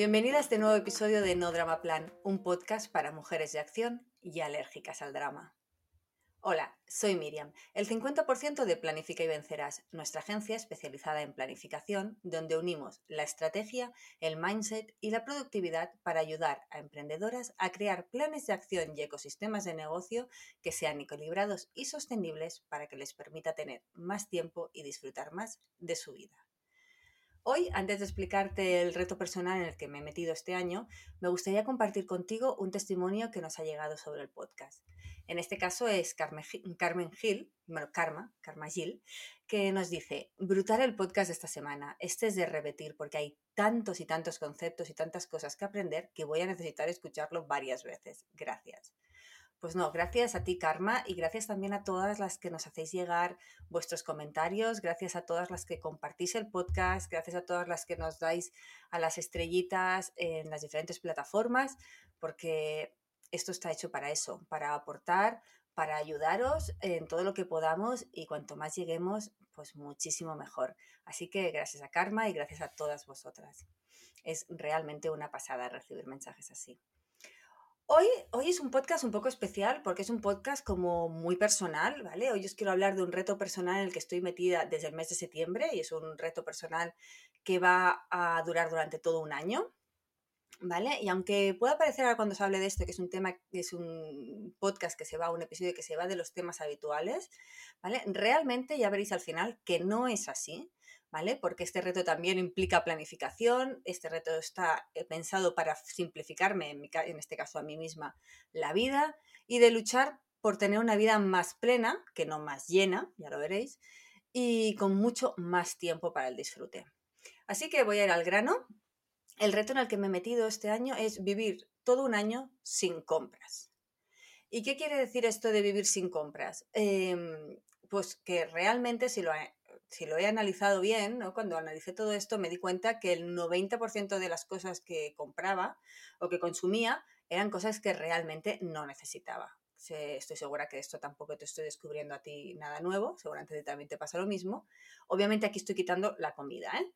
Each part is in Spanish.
Bienvenida a este nuevo episodio de No Drama Plan, un podcast para mujeres de acción y alérgicas al drama. Hola, soy Miriam, el 50% de Planifica y Vencerás, nuestra agencia especializada en planificación, donde unimos la estrategia, el mindset y la productividad para ayudar a emprendedoras a crear planes de acción y ecosistemas de negocio que sean equilibrados y sostenibles para que les permita tener más tiempo y disfrutar más de su vida. Hoy, antes de explicarte el reto personal en el que me he metido este año, me gustaría compartir contigo un testimonio que nos ha llegado sobre el podcast. En este caso es Carmen Gil, bueno, Karma, Karma Gil, que nos dice, brutal el podcast de esta semana, este es de repetir porque hay tantos y tantos conceptos y tantas cosas que aprender que voy a necesitar escucharlo varias veces. Gracias. Pues no, gracias a ti, Karma, y gracias también a todas las que nos hacéis llegar vuestros comentarios, gracias a todas las que compartís el podcast, gracias a todas las que nos dais a las estrellitas en las diferentes plataformas, porque esto está hecho para eso, para aportar, para ayudaros en todo lo que podamos y cuanto más lleguemos, pues muchísimo mejor. Así que gracias a Karma y gracias a todas vosotras. Es realmente una pasada recibir mensajes así. Hoy, hoy es un podcast un poco especial porque es un podcast como muy personal, ¿vale? Hoy os quiero hablar de un reto personal en el que estoy metida desde el mes de septiembre y es un reto personal que va a durar durante todo un año, ¿vale? Y aunque pueda parecer ahora cuando se hable de esto que es un tema, que es un podcast que se va, un episodio que se va de los temas habituales, ¿vale? Realmente ya veréis al final que no es así, ¿vale? Porque este reto también implica planificación, este reto está eh, pensado para simplificarme, en, este caso a mí misma, la vida y de luchar por tener una vida más plena, que no más llena, ya lo veréis, y con mucho más tiempo para el disfrute. Así que voy a ir al grano. El reto en el que me he metido este año es vivir todo un año sin compras. ¿Y qué quiere decir esto de vivir sin compras? Em, pues que realmente si lo, si lo he analizado bien, cuando analicé todo esto me di cuenta que el 90% de las cosas que compraba o que consumía eran cosas que realmente no necesitaba. Estoy segura que esto tampoco te estoy descubriendo a ti nada nuevo, seguramente también te pasa lo mismo. Obviamente aquí estoy quitando la comida, ¿eh?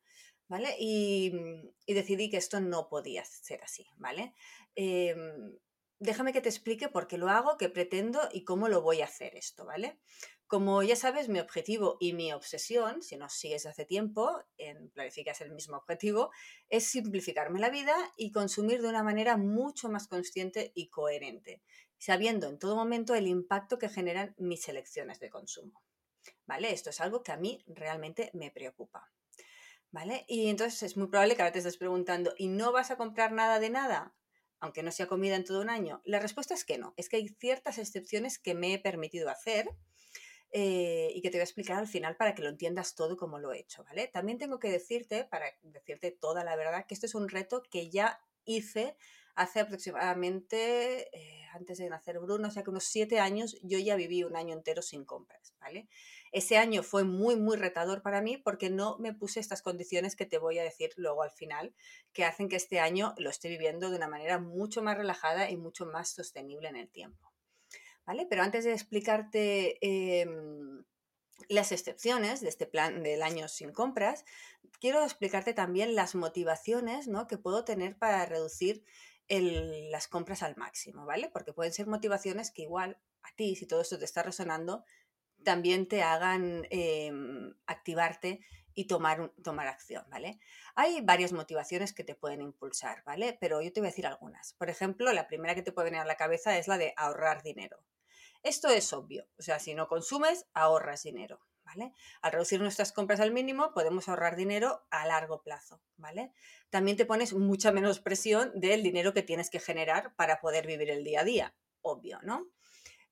¿Vale? Y, decidí que esto no podía ser así, ¿vale? Em, déjame que te explique por qué lo hago, qué pretendo y cómo lo voy a hacer esto, ¿vale? Como ya sabes, mi objetivo y mi obsesión, si nos sigues hace tiempo, en Planificas el mismo objetivo, es simplificarme la vida y consumir de una manera mucho más consciente y coherente, sabiendo en todo momento el impacto que generan mis elecciones de consumo. ¿Vale? Esto es algo que a mí realmente me preocupa. ¿Vale? Y entonces es muy probable que ahora te estés preguntando, ¿y no vas a comprar nada de nada? Aunque no sea comida en todo un año. La respuesta es que no. Es que hay ciertas excepciones que me he permitido hacer eh, y que te voy a explicar al final para que lo entiendas todo como lo he hecho, ¿vale? También tengo que decirte, para decirte toda la verdad, que este es un reto que ya hice hace aproximadamente, eh, antes de nacer Bruno, o sea que unos siete años, yo ya viví un año entero sin compras, ¿vale? Ese año fue muy, muy retador para mí porque no me puse estas condiciones que te voy a decir luego al final, que hacen que este año lo esté viviendo de una manera mucho más relajada y mucho más sostenible en el tiempo. ¿Vale? Pero antes de explicarte em, las excepciones de este plan del año sin compras, quiero explicarte también las motivaciones ¿no? que puedo tener para reducir las compras al máximo, ¿vale? Porque pueden ser motivaciones que igual a ti, si todo esto te está resonando, también te hagan em, activarte y tomar, tomar acción, ¿vale? Hay varias motivaciones que te pueden impulsar, ¿vale? Pero yo te voy a decir algunas. Por ejemplo, la primera que te puede venir a la cabeza es la de ahorrar dinero. Esto es obvio, o sea, si no consumes, ahorras dinero, ¿vale? Al reducir nuestras compras al mínimo, podemos ahorrar dinero a largo plazo, ¿vale? También te pones mucha menos presión del dinero que tienes que generar para poder vivir el día a día, obvio, ¿no?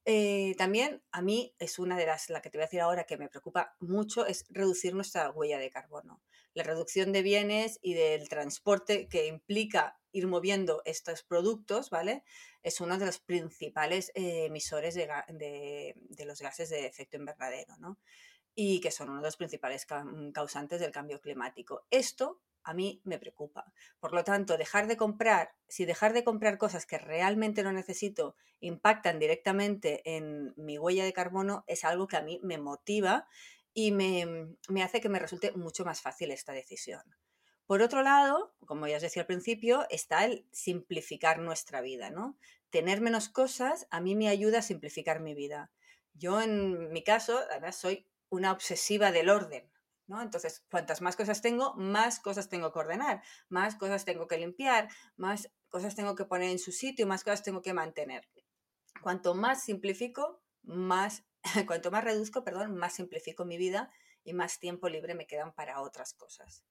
Eh, también a mí es una de las, la que te voy a decir ahora que me preocupa mucho, es reducir nuestra huella de carbono. La reducción de bienes y del transporte que implica ir moviendo estos productos, ¿vale? Es uno de los principales eh, emisores de, de, los gases de efecto invernadero, ¿no? Y que son uno de los principales causantes del cambio climático. Esto a mí me preocupa. Por lo tanto, dejar de comprar, si dejar de comprar cosas que realmente no necesito impactan directamente en mi huella de carbono, es algo que a mí me motiva y me, hace que me resulte mucho más fácil esta decisión. Por otro lado, como ya os decía al principio, está el simplificar nuestra vida, ¿no? Tener menos cosas a mí me ayuda a simplificar mi vida. Yo en mi caso, además, soy una obsesiva del orden. Entonces, cuantas más cosas tengo, más cosas tengo que ordenar, más cosas tengo que limpiar, más cosas tengo que poner en su sitio, más cosas tengo que mantener. Cuanto más simplifico, más, cuanto más reduzco, perdón, más simplifico mi vida y más tiempo libre me quedan para otras cosas.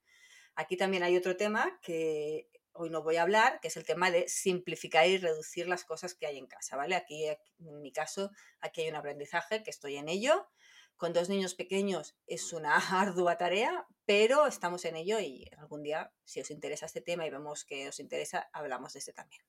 Aquí también hay otro tema que hoy no voy a hablar, que es el tema de simplificar y reducir las cosas que hay en casa, ¿vale? Aquí, en mi caso, aquí hay un aprendizaje que estoy en ello con dos niños pequeños es una ardua tarea, pero estamos en ello y algún día, si os interesa este tema y vemos que os interesa, hablamos de este también.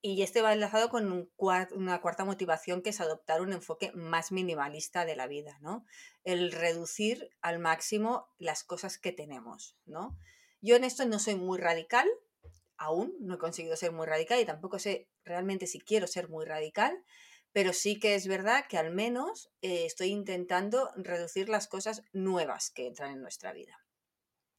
Y este va enlazado con una cuarta motivación que es adoptar un enfoque más minimalista de la vida, ¿no? El reducir al máximo las cosas que tenemos, ¿no? Yo en esto no soy muy radical, aún no he conseguido ser muy radical y tampoco sé realmente si quiero ser muy radical, pero sí que es verdad que al menos eh, estoy intentando reducir las cosas nuevas que entran en nuestra vida.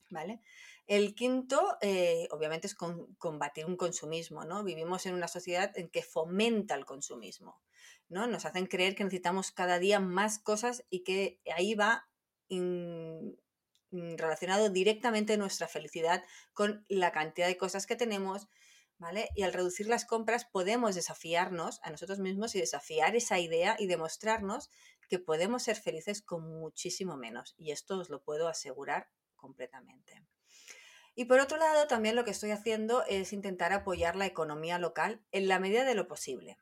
¿Vale? El quinto, eh, obviamente, es combatir un consumismo, ¿no? Vivimos en una sociedad en que fomenta el consumismo, ¿no? Nos hacen creer que necesitamos cada día más cosas y que ahí va relacionado directamente nuestra felicidad con la cantidad de cosas que tenemos, y al reducir las compras podemos desafiarnos a nosotros mismos y desafiar esa idea y demostrarnos que podemos ser felices con muchísimo menos. Y esto os lo puedo asegurar completamente. Y por otro lado, también lo que estoy haciendo es intentar apoyar la economía local en la medida de lo posible.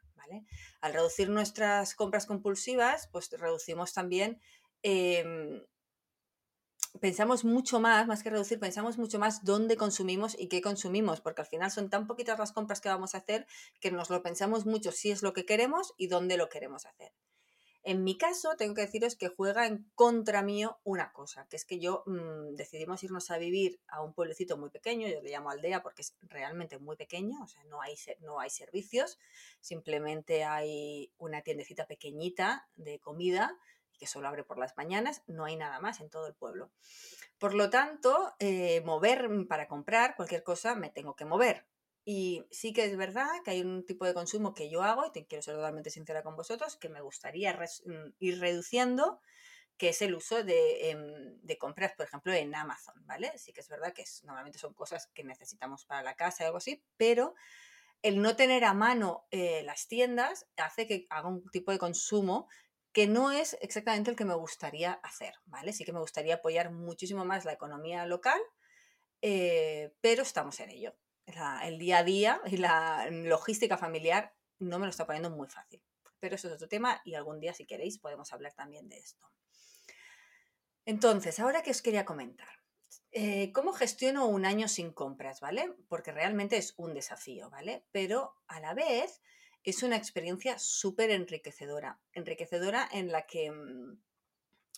Al reducir nuestras compras compulsivas, pues reducimos también em, pensamos mucho más, más que reducir, pensamos mucho más dónde consumimos y qué consumimos, porque al final son tan poquitas las compras que vamos a hacer que nos lo pensamos mucho si es lo que queremos y dónde lo queremos hacer. En mi caso, tengo que deciros que juega en contra mío una cosa, que es que yo mm, decidimos irnos a vivir a un pueblecito muy pequeño, yo le llamo aldea porque es realmente muy pequeño, o sea, no hay, no hay servicios, simplemente hay una tiendecita pequeñita de comida que solo abre por las mañanas, no hay nada más en todo el pueblo. Por lo tanto, eh, mover para comprar cualquier cosa me tengo que mover. Y sí que es verdad que hay un tipo de consumo que yo hago, y quiero ser totalmente sincera con vosotros, que me gustaría mm, ir reduciendo, que es el uso em, de, compras, por ejemplo, en Amazon, ¿vale? Sí que es verdad que normalmente son cosas que necesitamos para la casa o algo así, pero el no tener a mano eh, las tiendas hace que haga un tipo de consumo que no es exactamente el que me gustaría hacer, ¿vale? Sí que me gustaría apoyar muchísimo más la economía local, eh, pero estamos en ello. El día a día y la logística familiar no me lo está poniendo muy fácil. Pero eso es otro tema y algún día, si queréis, podemos hablar también de esto. Entonces, ahora que os quería comentar. Eh, ¿Cómo gestiono un año sin compras, ¿vale? Porque realmente es un desafío, ¿vale? Pero a la vez es una experiencia súper enriquecedora, enriquecedora en la que, mm,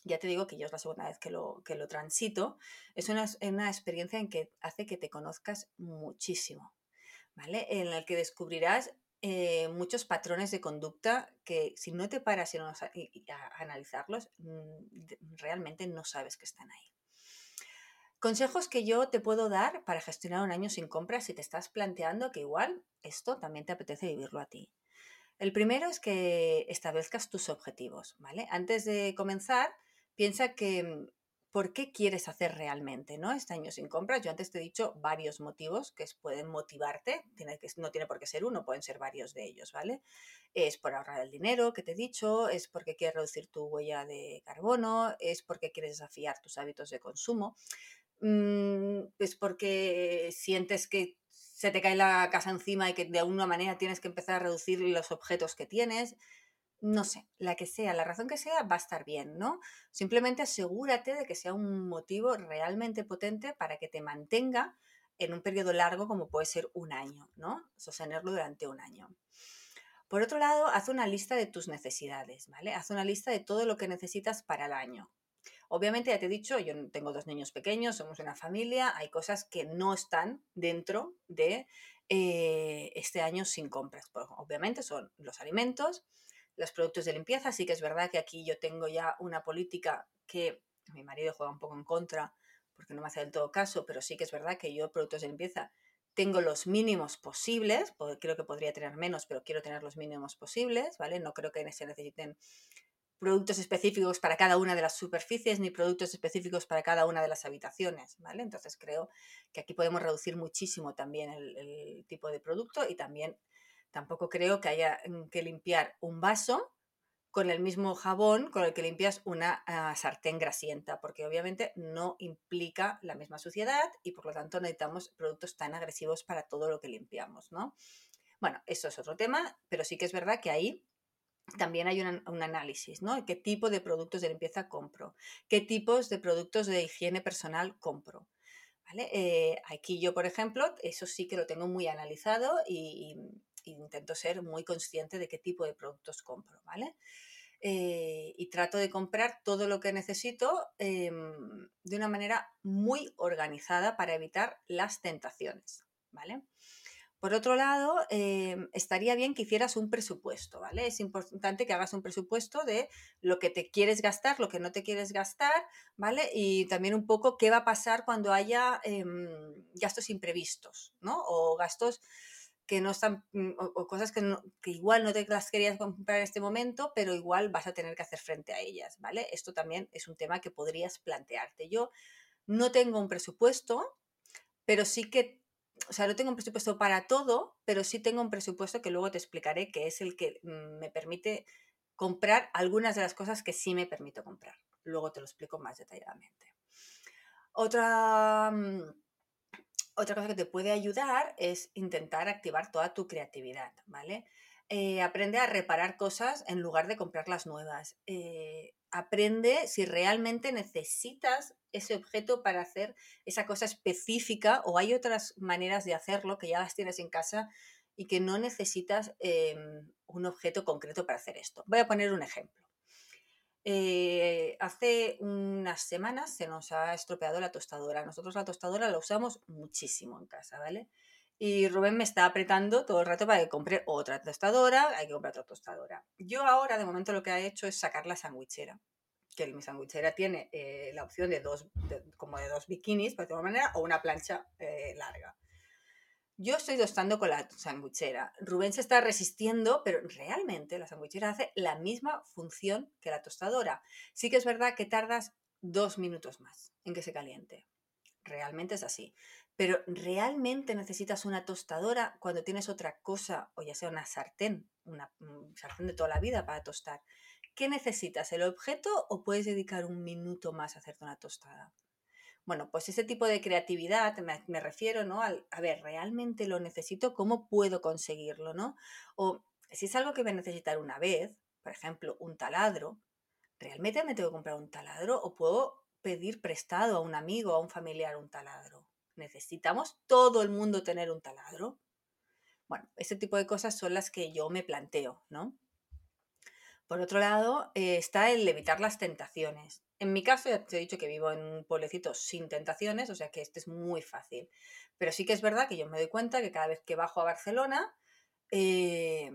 ya te digo que yo es la segunda vez que lo, que lo transito, es una, experiencia en que hace que te conozcas muchísimo, ¿vale? En la que descubrirás eh, muchos patrones de conducta que si no te paras a, analizarlos, mm, realmente no sabes que están ahí. Consejos que yo te puedo dar para gestionar un año sin compras si te estás planteando que igual esto también te apetece vivirlo a ti. El primero es que establezcas tus objetivos, ¿vale? Antes de comenzar, piensa que mm, por qué quieres hacer realmente, ¿no? Este año sin compras. Yo antes te he dicho varios motivos que pueden motivarte. Tiene que, no tiene por qué ser uno, pueden ser varios de ellos, ¿vale? Es por ahorrar el dinero que te he dicho, es porque quieres reducir tu huella de carbono, es porque quieres desafiar tus hábitos de consumo. Mm, es porque sientes que se te cae la casa encima y que de alguna manera tienes que empezar a reducir los objetos que tienes. No sé, la que sea, la razón que sea, va a estar bien, ¿no? Simplemente asegúrate de que sea un motivo realmente potente para que te mantenga en un periodo largo como puede ser un año, ¿no? Sostenerlo durante un año. Por otro lado, haz una lista de tus necesidades, ¿vale? Haz una lista de todo lo que necesitas para el año. Obviamente, ya te he dicho, yo tengo dos niños pequeños, somos una familia, hay cosas que no están dentro de eh, este año sin compras. Pues, obviamente son los alimentos, los productos de limpieza. Sí que es verdad que aquí yo tengo ya una política que mi marido juega un poco en contra porque no me hace del todo caso, pero sí que es verdad que yo productos de limpieza tengo los mínimos posibles, creo que podría tener menos, pero quiero tener los mínimos posibles, ¿vale? No creo que se necesiten productos específicos para cada una de las superficies ni productos específicos para cada una de las habitaciones, ¿vale? Entonces creo que aquí podemos reducir muchísimo también el, tipo de producto y también tampoco creo que haya mm, que limpiar un vaso con el mismo jabón con el que limpias una ah, sartén grasienta, porque obviamente no implica la misma suciedad y por lo tanto necesitamos productos tan agresivos para todo lo que limpiamos, ¿no? Bueno, eso es otro tema, pero sí que es verdad que ahí también hay un análisis, ¿no? ¿Qué tipo de productos de limpieza compro? ¿Qué tipos de productos de higiene personal compro? ¿Vale? Eh, aquí yo, por ejemplo, eso sí que lo tengo muy analizado y, intento ser muy consciente de qué tipo de productos compro, ¿vale? Eh, y trato de comprar todo lo que necesito em, de una manera muy organizada para evitar las tentaciones, ¿vale? Por otro lado, em, estaría bien que hicieras un presupuesto, ¿vale? Es importante que hagas un presupuesto de lo que te quieres gastar, lo que no te quieres gastar, ¿vale? Y también un poco qué va a pasar cuando haya em, gastos imprevistos, ¿no? O gastos que no están, mm, o, cosas que, que, igual no te las querías comprar en este momento, pero igual vas a tener que hacer frente a ellas, ¿vale? Esto también es un tema que podrías plantearte. Yo no tengo un presupuesto, pero sí que o sea, no tengo un presupuesto para todo, pero sí tengo un presupuesto que luego te explicaré, que es el que mm, me permite comprar algunas de las cosas que sí me permito comprar. Luego te lo explico más detalladamente. Otra, mm, otra cosa que te puede ayudar es intentar activar toda tu creatividad, ¿vale? Eh, aprende a reparar cosas en lugar de comprarlas nuevas. Eh, aprende si realmente necesitas ese objeto para hacer esa cosa específica o hay otras maneras de hacerlo que ya las tienes en casa y que no necesitas em, un objeto concreto para hacer esto. Voy a poner un ejemplo. Eh, hace unas semanas se nos ha estropeado la tostadora. Nosotros la tostadora la usamos muchísimo en casa, ¿vale? Y Rubén me está apretando todo el rato para que compre otra tostadora, hay que comprar otra tostadora. Yo ahora, de momento, lo que ha hecho es sacar la sandwichera que mi sandwichera tiene eh, la opción de dos, como de dos bikinis, por alguna manera, o una plancha eh, larga. Yo estoy tostando con la sandwichera. Rubén se está resistiendo, pero realmente la sandwichera hace la misma función que la tostadora. Sí que es verdad que tardas dos minutos más en que se caliente. Realmente es así. Pero realmente necesitas una tostadora cuando tienes otra cosa, o ya sea una sartén, una sartén de toda la vida para tostar. ¿Qué necesitas? ¿El objeto o puedes dedicar un minuto más a hacerte una tostada? Bueno, pues ese tipo de creatividad me, refiero, ¿no? Al, a ver, ¿realmente lo necesito? ¿Cómo puedo conseguirlo, no? O si es algo que voy a necesitar una vez, por ejemplo, un taladro, ¿realmente me tengo que comprar un taladro o puedo pedir prestado a un amigo, a un familiar un taladro? ¿Necesitamos todo el mundo tener un taladro? Bueno, ese tipo de cosas son las que yo me planteo, ¿no? Por otro lado, eh, está el evitar las tentaciones. En mi caso, ya te he dicho que vivo en un pueblecito sin tentaciones, o sea que este es muy fácil. Pero sí que es verdad que yo me doy cuenta que cada vez que bajo a Barcelona, eh,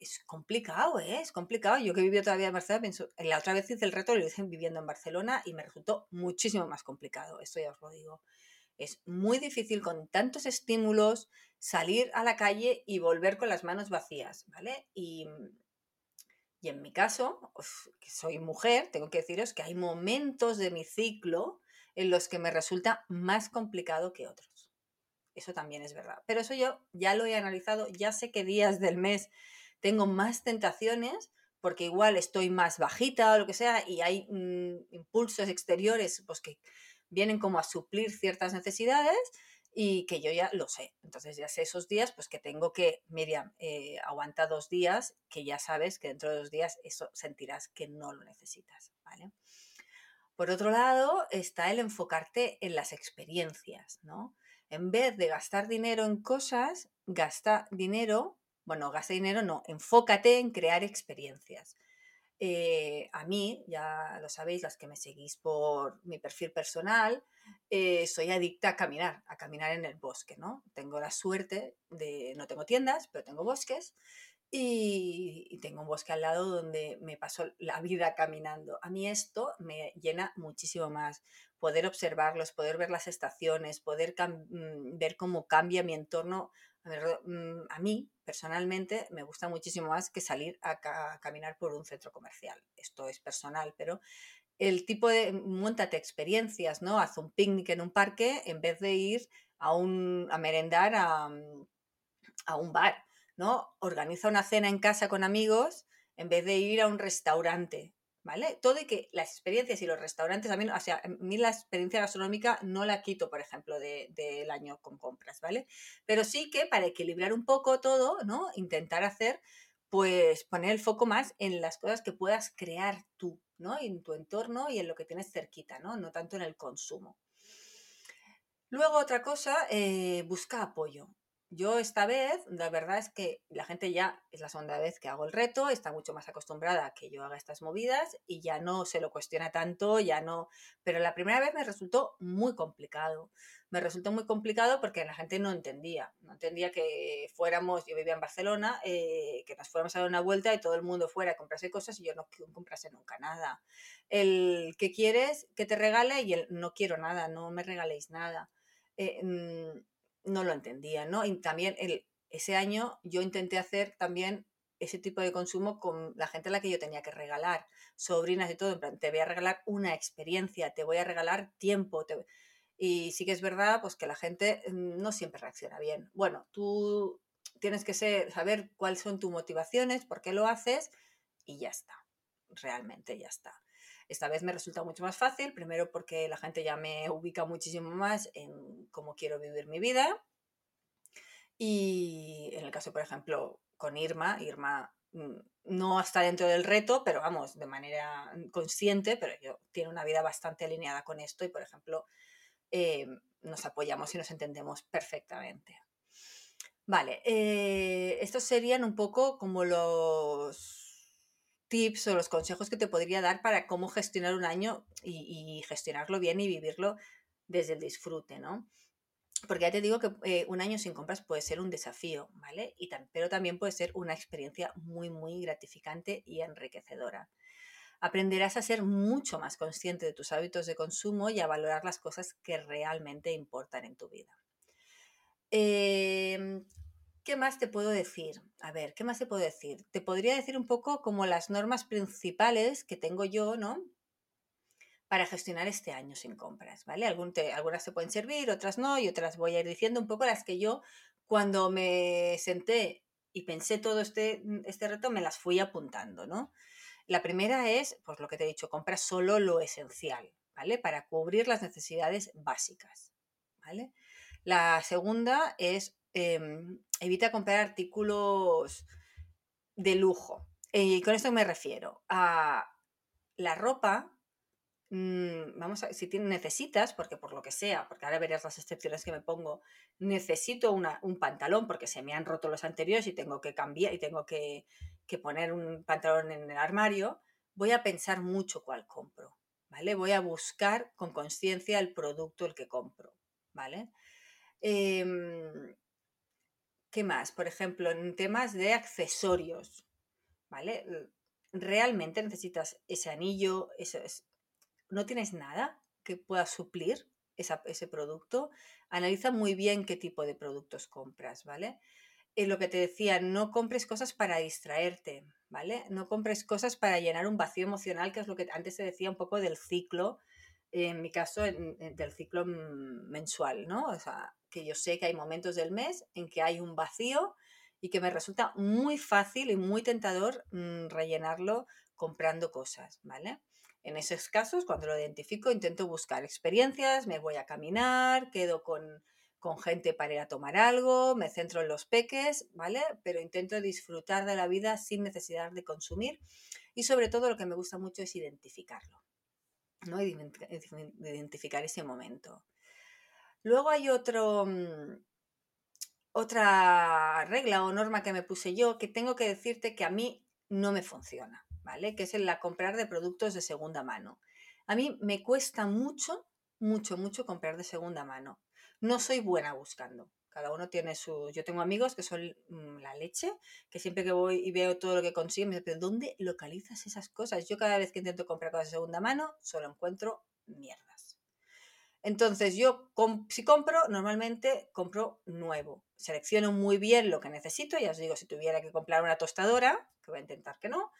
es complicado, ¿eh? Es complicado. Yo que he vivido todavía en Barcelona, pienso, la otra vez hice el reto, lo hice viviendo en Barcelona y me resultó muchísimo más complicado, esto ya os lo digo. Es muy difícil con tantos estímulos salir a la calle y volver con las manos vacías, ¿vale? Y, y en mi caso, que soy mujer, tengo que deciros que hay momentos de mi ciclo en los que me resulta más complicado que otros. Eso también es verdad. Pero eso yo ya lo he analizado, ya sé qué días del mes tengo más tentaciones porque igual estoy más bajita o lo que sea y hay mm, impulsos exteriores pues que vienen como a suplir ciertas necesidades y que yo ya lo sé. Entonces ya sé esos días, pues que tengo que, Miriam, eh, aguanta dos días, que ya sabes que dentro de dos días eso sentirás que no lo necesitas, ¿vale? Por otro lado, está el enfocarte en las experiencias, ¿no? En vez de gastar dinero en cosas, gasta dinero, bueno, gasta dinero no, enfócate en crear experiencias. Eh, a mí, ya lo sabéis, las que me seguís por mi perfil personal, eh, soy adicta a caminar, a caminar en el bosque, ¿no? Tengo la suerte de, no tengo tiendas, pero tengo bosques y, tengo un bosque al lado donde me paso la vida caminando. A mí esto me llena muchísimo más. Poder observarlos, poder ver las estaciones, poder mm, ver cómo cambia mi entorno Mm, a, mí, personalmente, me gusta muchísimo más que salir a, caminar por un centro comercial. Esto es personal, pero el tipo de montate experiencias, ¿no? Haz un picnic en un parque en vez de ir a, un, a merendar a, a un bar, ¿no? Organiza una cena en casa con amigos en vez de ir a un restaurante. ¿Vale? Todo y que las experiencias y los restaurantes, mí, o sea, a mí la experiencia gastronómica no la quito, por ejemplo, del de, año con compras, ¿vale? Pero sí que para equilibrar un poco todo, ¿no? Intentar hacer, pues poner el foco más en las cosas que puedas crear tú, ¿no? En tu entorno y en lo que tienes cerquita, ¿no? No tanto en el consumo. Luego otra cosa, eh, busca apoyo. Yo esta vez, la verdad es que la gente ya es la segunda vez que hago el reto, está mucho más acostumbrada a que yo haga estas movidas y ya no se lo cuestiona tanto, ya no. Pero la primera vez me resultó muy complicado. Me resultó muy complicado porque la gente no entendía. No entendía que fuéramos, yo vivía en Barcelona, eh, que nos fuéramos a dar una vuelta y todo el mundo fuera a comprarse cosas y yo no comprase nunca nada. El que quieres que te regale y el no quiero nada, no me regaléis nada. Eh, mm, no lo entendía, ¿no? Y también el, ese año yo intenté hacer también ese tipo de consumo con la gente a la que yo tenía que regalar, sobrinas y todo, en plan, te voy a regalar una experiencia, te voy a regalar tiempo. Y sí que es verdad, pues que la gente mm, no siempre reacciona bien. Bueno, tú tienes que saber cuáles son tus motivaciones, por qué lo haces y ya está. Realmente ya está. Esta vez me resulta mucho más fácil, primero porque la gente ya me ubica muchísimo más en cómo quiero vivir mi vida. Y en el caso, por ejemplo, con Irma, Irma mm, no está dentro del reto, pero vamos, de manera consciente, pero yo, tiene una vida bastante alineada con esto y, por ejemplo, eh, nos apoyamos y nos entendemos perfectamente. Vale, eh, estos serían un poco como los tips o los consejos que te podría dar para cómo gestionar un año y, gestionarlo bien y vivirlo desde el disfrute, ¿no? Porque ya te digo que eh, un año sin compras puede ser un desafío, ¿vale? Y pero también puede ser una experiencia muy, muy gratificante y enriquecedora. Aprenderás a ser mucho más consciente de tus hábitos de consumo y a valorar las cosas que realmente importan en tu vida. Eh, ¿Qué más te puedo decir? A ver, ¿qué más te puedo decir? Te podría decir un poco como las normas principales que tengo yo, ¿no? Para gestionar este año sin compras, ¿vale? algunas te pueden servir, otras no, y otras voy a ir diciendo un poco las que yo, cuando me senté y pensé todo este, este reto, me las fui apuntando, ¿no? La primera es, pues lo que te he dicho, compra solo lo esencial, ¿vale? Para cubrir las necesidades básicas, ¿vale? La segunda es Em, evita comprar artículos de lujo. Y con esto me refiero a la ropa. Mm, vamos a si necesitas, porque por lo que sea, porque ahora verás las excepciones que me pongo, necesito un pantalón porque se me han roto los anteriores y tengo que cambiar y tengo que, que poner un pantalón en el armario, voy a pensar mucho cuál compro, ¿vale? Voy a buscar con conciencia el producto el que compro, ¿vale? Em, ¿Qué más? Por ejemplo, en temas de accesorios, ¿vale? ¿Realmente necesitas ese anillo? ¿No tienes nada que pueda suplir ese producto? Analiza muy bien qué tipo de productos compras, ¿vale? Y lo que te decía, no compres cosas para distraerte, ¿vale? No compres cosas para llenar un vacío emocional, que es lo que antes se decía un poco del ciclo, en mi caso, del ciclo mensual, ¿no? O sea, que yo sé que hay momentos del mes en que hay un vacío y que me resulta muy fácil y muy tentador mm, rellenarlo comprando cosas, ¿vale? En esos casos, cuando lo identifico, intento buscar experiencias, me voy a caminar, quedo con, con gente para ir a tomar algo, me centro en los peques, ¿vale? Pero intento disfrutar de la vida sin necesidad de consumir y sobre todo lo que me gusta mucho es identificarlo, ¿no? Identificar ese momento. Luego hay otro, mm, otra regla o norma que me puse yo que tengo que decirte que a mí no me funciona, ¿vale? Que es la comprar de productos de segunda mano. A mí me cuesta mucho, mucho, mucho comprar de segunda mano. No soy buena buscando. Cada uno tiene su... Yo tengo amigos que son mm, la leche, que siempre que voy y veo todo lo que consiguen, me dicen, ¿dónde localizas esas cosas? Yo cada vez que intento comprar cosas de segunda mano, solo encuentro mierdas. Entonces yo, si compro, normalmente compro nuevo. Selecciono muy bien lo que necesito. Ya os digo, si tuviera que comprar una tostadora, que voy a intentar que no,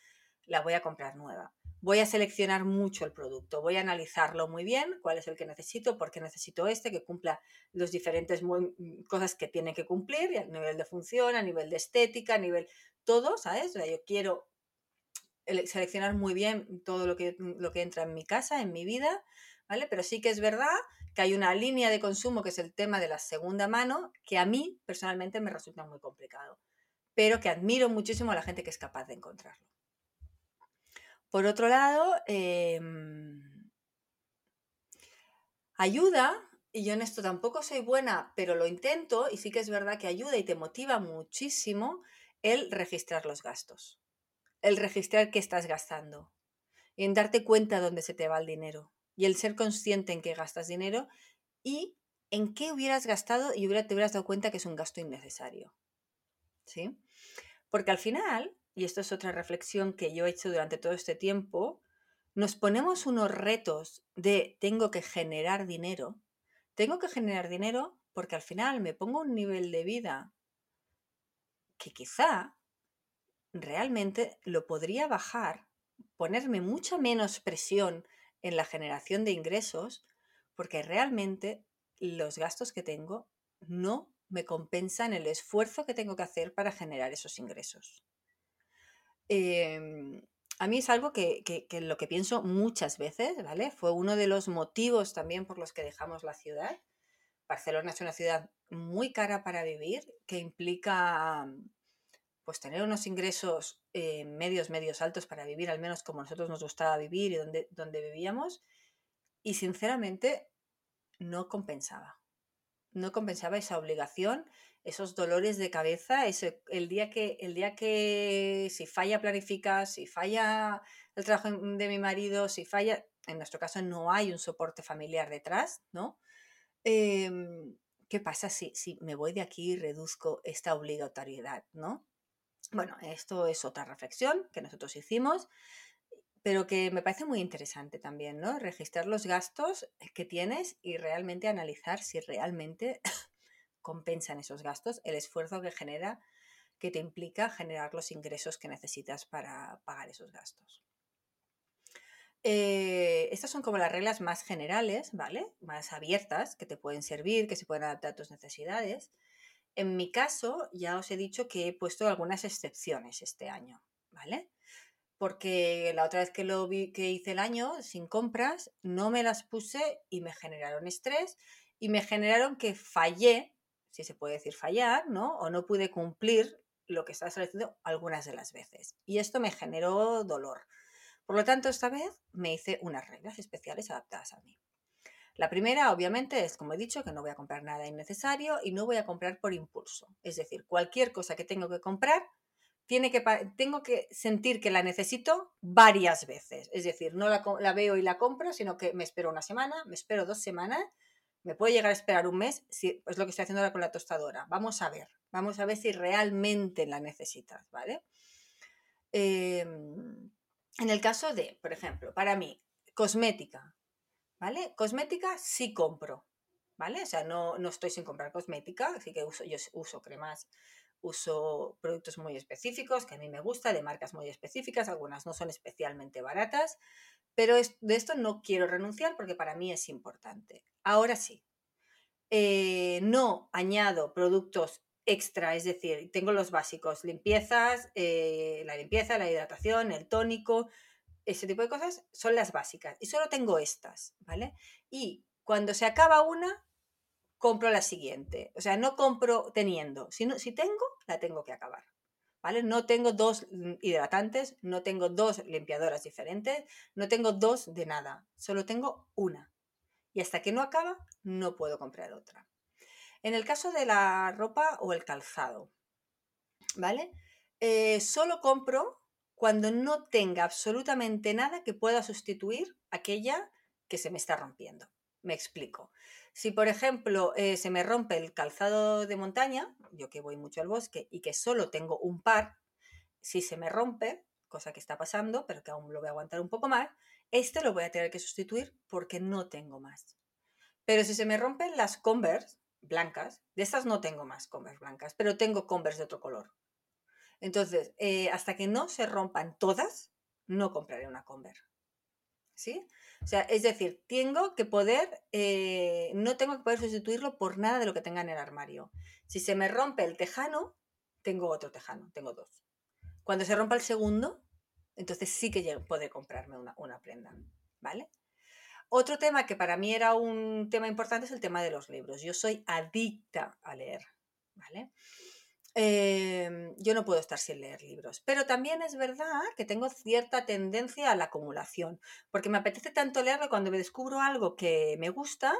la voy a comprar nueva voy a seleccionar mucho el producto, voy a analizarlo muy bien, cuál es el que necesito, por qué necesito este, que cumpla los diferentes mm, cosas que tiene que cumplir, a nivel de función, a nivel de estética, a nivel todo, ¿sabes? O sea, yo quiero seleccionar muy bien todo lo que, lo que entra en mi casa, en mi vida, ¿vale? Pero sí que es verdad que hay una línea de consumo que es el tema de la segunda mano, que a mí personalmente me resulta muy complicado, pero que admiro muchísimo a la gente que es capaz de encontrarlo. Por otro lado, em, ayuda, y yo en esto tampoco soy buena, pero lo intento, y sí que es verdad que ayuda y te motiva muchísimo el registrar los gastos, el registrar qué estás gastando, y en darte cuenta dónde se te va el dinero, y el ser consciente en qué gastas dinero y en qué hubieras gastado y te hubieras dado cuenta que es un gasto innecesario. ¿Sí? Porque al final, y esto es otra reflexión que yo he hecho durante todo este tiempo, nos ponemos unos retos de tengo que generar dinero. Tengo que generar dinero porque al final me pongo un nivel de vida que quizá realmente lo podría bajar, ponerme mucha menos presión en la generación de ingresos, porque realmente los gastos que tengo no me compensan el esfuerzo que tengo que hacer para generar esos ingresos. Em, a mí es algo que, lo que pienso muchas veces, ¿vale? Fue uno de los motivos también por los que dejamos la ciudad. Barcelona es una ciudad muy cara para vivir, que implica pues tener unos ingresos eh, medios, medios altos para vivir, al menos como nosotros nos gustaba vivir y donde, donde vivíamos. Y sinceramente no compensaba. No compensaba esa obligación esos dolores de cabeza, ese, el, día que, el día que si falla planificar, si falla el trabajo de mi marido, si falla, en nuestro caso no hay un soporte familiar detrás, ¿no? Em, ¿Qué pasa si, si me voy de aquí y reduzco esta obligatoriedad, ¿no? Bueno, esto es otra reflexión que nosotros hicimos, pero que me parece muy interesante también, ¿no? Registrar los gastos que tienes y realmente analizar si realmente compensan esos gastos, el esfuerzo que genera, que te implica generar los ingresos que necesitas para pagar esos gastos. Eh, estas son como las reglas más generales, ¿vale? Más abiertas, que te pueden servir, que se pueden adaptar a tus necesidades. En mi caso, ya os he dicho que he puesto algunas excepciones este año, ¿vale? Porque la otra vez que lo vi, que hice el año sin compras, no me las puse y me generaron estrés y me generaron que fallé si se puede decir fallar, ¿no? O no pude cumplir lo que estaba establecido algunas de las veces. Y esto me generó dolor. Por lo tanto, esta vez me hice unas reglas especiales adaptadas a mí. La primera, obviamente, es, como he dicho, que no voy a comprar nada innecesario y no voy a comprar por impulso. Es decir, cualquier cosa que tengo que comprar, tiene que, tengo que sentir que la necesito varias veces. Es decir, no la, veo y la compro, sino que me espero una semana, me espero dos semanas Me puedo llegar a esperar un mes, si, es lo que estoy haciendo ahora con la tostadora. Vamos a ver, vamos a ver si realmente la necesitas, ¿vale? Em, en el caso de, por ejemplo, para mí, cosmética, ¿vale? Cosmética sí compro, ¿vale? O sea, no, no estoy sin comprar cosmética, así que uso, yo uso cremas, uso productos muy específicos que a mí me gusta, de marcas muy específicas, algunas no son especialmente baratas, pero de esto no quiero renunciar porque para mí es importante. Ahora sí, eh, no añado productos extra, es decir, tengo los básicos, limpiezas, eh, la limpieza, la hidratación, el tónico, ese tipo de cosas son las básicas. Y solo tengo estas, ¿vale? Y cuando se acaba una, compro la siguiente. O sea, no compro teniendo. Si, si tengo, la tengo que acabar. ¿Vale? No tengo dos hidratantes, no tengo dos limpiadoras diferentes, no tengo dos de nada, solo tengo una. Y hasta que no acaba, no puedo comprar otra. En el caso de la ropa o el calzado, ¿vale? Eh, solo compro cuando no tenga absolutamente nada que pueda sustituir aquella que se me está rompiendo. Me explico. Si, por ejemplo, eh, se me rompe el calzado de montaña, yo que voy mucho al bosque y que solo tengo un par, si se me rompe, cosa que está pasando, pero que aún lo voy a aguantar un poco más, este lo voy a tener que sustituir porque no tengo más. Pero si se me rompen las Converse blancas, de estas no tengo más Converse blancas, pero tengo Converse de otro color. Entonces, eh, hasta que no se rompan todas, no compraré una Converse. ¿Sí? O sea, es decir, tengo que poder, eh, no tengo que poder sustituirlo por nada de lo que tenga en el armario. Si se me rompe el tejano, tengo otro tejano, tengo dos. Cuando se rompa el segundo, entonces sí que puedo comprarme una, una prenda, ¿vale? Otro tema que para mí era un tema importante es el tema de los libros. Yo soy adicta a leer, ¿vale? Em, yo no puedo estar sin leer libros, pero también es verdad que tengo cierta tendencia a la acumulación, porque me apetece tanto leerlo cuando me descubro algo que me gusta,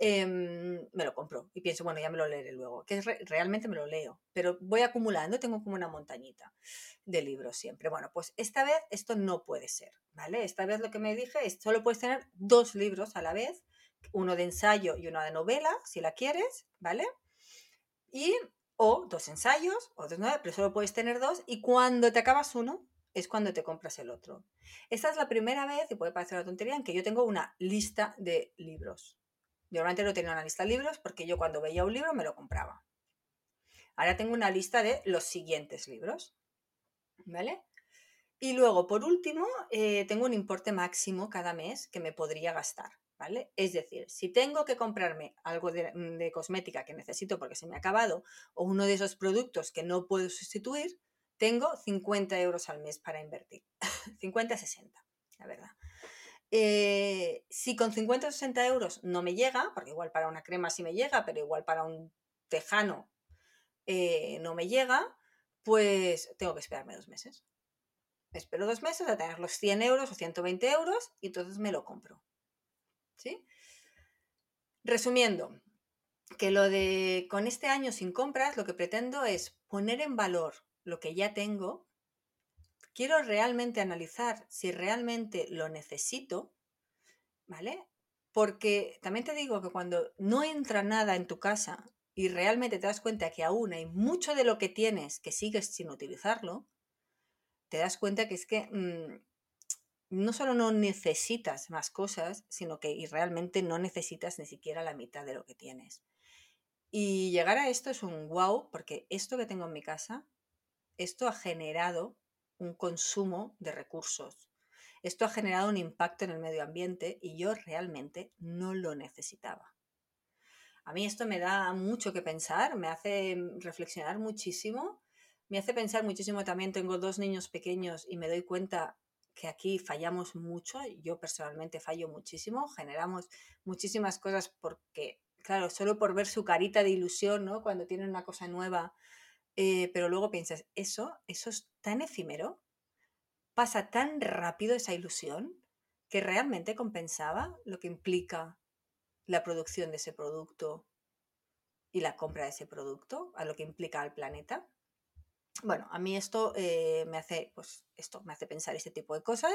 em, me lo compro y pienso, bueno, ya me lo leeré luego, que realmente me lo leo, pero voy acumulando, tengo como una montañita de libros siempre. Bueno, pues esta vez esto no puede ser, ¿vale? Esta vez lo que me dije es, solo puedes tener dos libros a la vez, uno de ensayo y uno de novela, si la quieres, ¿vale? Y o dos ensayos, o dos nueve, pero solo puedes tener dos, y cuando te acabas uno, es cuando te compras el otro. Esta es la primera vez, y puede parecer una tontería, en que yo tengo una lista de libros. Normalmente no tenía una lista de libros porque yo cuando veía un libro me lo compraba. Ahora tengo una lista de los siguientes libros. ¿Vale? Y luego, por último, eh, tengo un importe máximo cada mes que me podría gastar. Es decir, si tengo que comprarme algo mm, de, cosmética que necesito porque se me ha acabado o uno de esos productos que no puedo sustituir, tengo 50 euros al mes para invertir. 50, 60, la verdad. Eh, si con 50 o 60 euros no me llega, porque igual para una crema sí me llega, pero igual para un tejano eh, no me llega, pues tengo que esperarme dos meses. Espero dos meses a tener los 100 euros o 120 euros y entonces me lo compro. ¿Sí? Resumiendo, que lo de con este año sin compras, lo que pretendo es poner en valor lo que ya tengo. Quiero realmente analizar si realmente lo necesito, ¿vale? Porque también te digo que cuando no entra nada en tu casa y realmente te das cuenta que aún hay mucho de lo que tienes que sigues sin utilizarlo, te das cuenta que es que mm, no solo no necesitas más cosas, sino que realmente no necesitas ni siquiera la mitad de lo que tienes. Y llegar a esto es un wow, porque esto que tengo en mi casa, esto ha generado un consumo de recursos. Esto ha generado un impacto en el medio ambiente y yo realmente no lo necesitaba. A mí esto me da mucho que pensar, me hace reflexionar muchísimo, me hace pensar muchísimo también, tengo dos niños pequeños y me doy cuenta que aquí fallamos mucho, yo personalmente fallo muchísimo, generamos muchísimas cosas porque, claro, solo por ver su carita de ilusión, ¿no? Cuando tienen una cosa nueva, eh, pero luego piensas, eso, eso es tan efímero, pasa tan rápido esa ilusión, que realmente compensaba lo que implica la producción de ese producto y la compra de ese producto, a lo que implica al planeta. Bueno, a mí esto eh, me hace, pues esto me hace pensar este tipo de cosas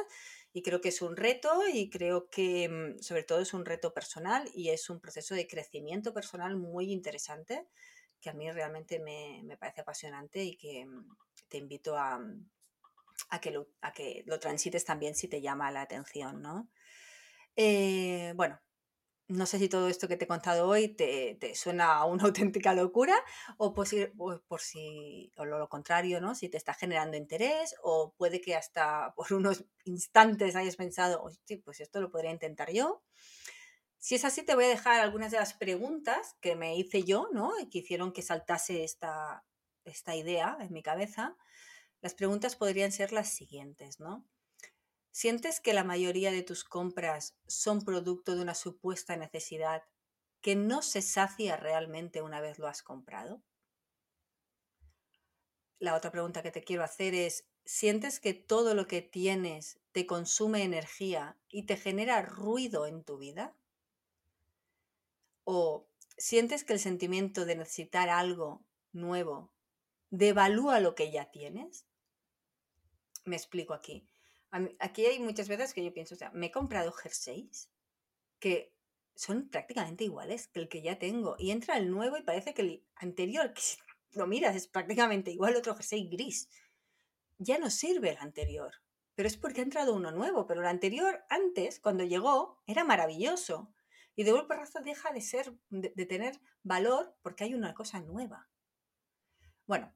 y creo que es un reto y creo que mm, sobre todo es un reto personal y es un proceso de crecimiento personal muy interesante que a mí realmente me, parece apasionante y que mm, te invito a, que lo, a que lo transites también si te llama la atención, ¿no? Eh, bueno, no sé si todo esto que te he contado hoy te, suena a una auténtica locura o por si, por si o lo contrario, ¿no? Si te está generando interés o puede que hasta por unos instantes hayas pensado, pues esto lo podría intentar yo. Si es así, te voy a dejar algunas de las preguntas que me hice yo, ¿no? Y que hicieron que saltase esta, esta idea en mi cabeza. Las preguntas podrían ser las siguientes, ¿no? ¿Sientes que la mayoría de tus compras son producto de una supuesta necesidad que no se sacia realmente una vez lo has comprado? La otra pregunta que te quiero hacer es, ¿sientes que todo lo que tienes te consume energía y te genera ruido en tu vida? ¿O sientes que el sentimiento de necesitar algo nuevo devalúa lo que ya tienes? Me explico aquí aquí hay muchas veces que yo pienso, o sea, me he comprado jerseys que son prácticamente iguales que el que ya tengo. Y entra el nuevo y parece que el anterior, que si lo miras, es prácticamente igual otro jersey gris. Ya no sirve el anterior. Pero es porque ha entrado uno nuevo. Pero el anterior, antes, cuando llegó, era maravilloso. Y de golpe raza deja de ser, de, de tener valor porque hay una cosa nueva. Bueno,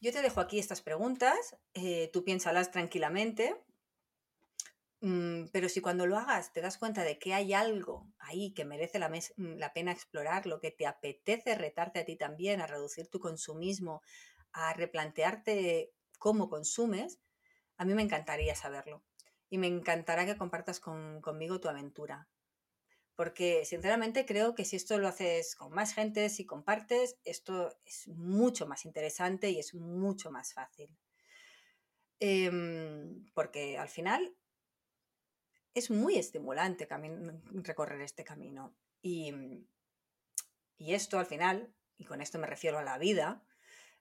yo te dejo aquí estas preguntas, eh, tú piénsalas tranquilamente, mm, pero si cuando lo hagas te das cuenta de que hay algo ahí que merece la, mm, la pena explorar, lo que te apetece retarte a ti también, a reducir tu consumismo, a replantearte cómo consumes, a mí me encantaría saberlo. Y me encantará que compartas conmigo tu aventura porque sinceramente creo que si esto lo haces con más gente, si compartes, esto es mucho más interesante y es mucho más fácil. Em, porque al final es muy estimulante recorrer este camino. Y, y, esto al final, y con esto me refiero a la vida,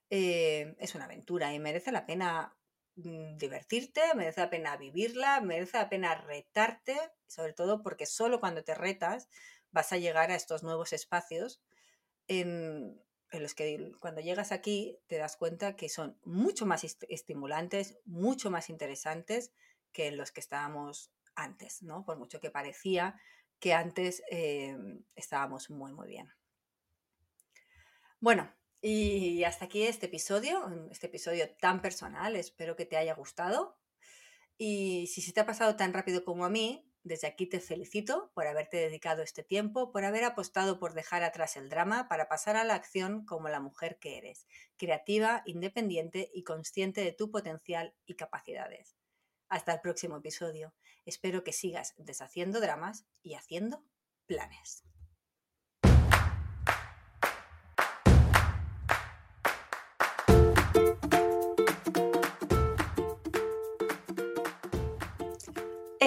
eh, es una aventura y merece la pena divertirte, merece la pena vivirla, merece la pena retarte, sobre todo porque solo cuando te retas vas a llegar a estos nuevos espacios en, los que cuando llegas aquí te das cuenta que son mucho más estimulantes, mucho más interesantes que en los que estábamos antes, ¿no? Por mucho que parecía que antes em, estábamos muy, muy bien. Bueno, y hasta aquí este episodio, este episodio tan personal, espero que te haya gustado. Y si se te ha pasado tan rápido como a mí, desde aquí te felicito por haberte dedicado este tiempo, por haber apostado por dejar atrás el drama para pasar a la acción como la mujer que eres, creativa, independiente y consciente de tu potencial y capacidades. Hasta el próximo episodio. Espero que sigas deshaciendo dramas y haciendo planes.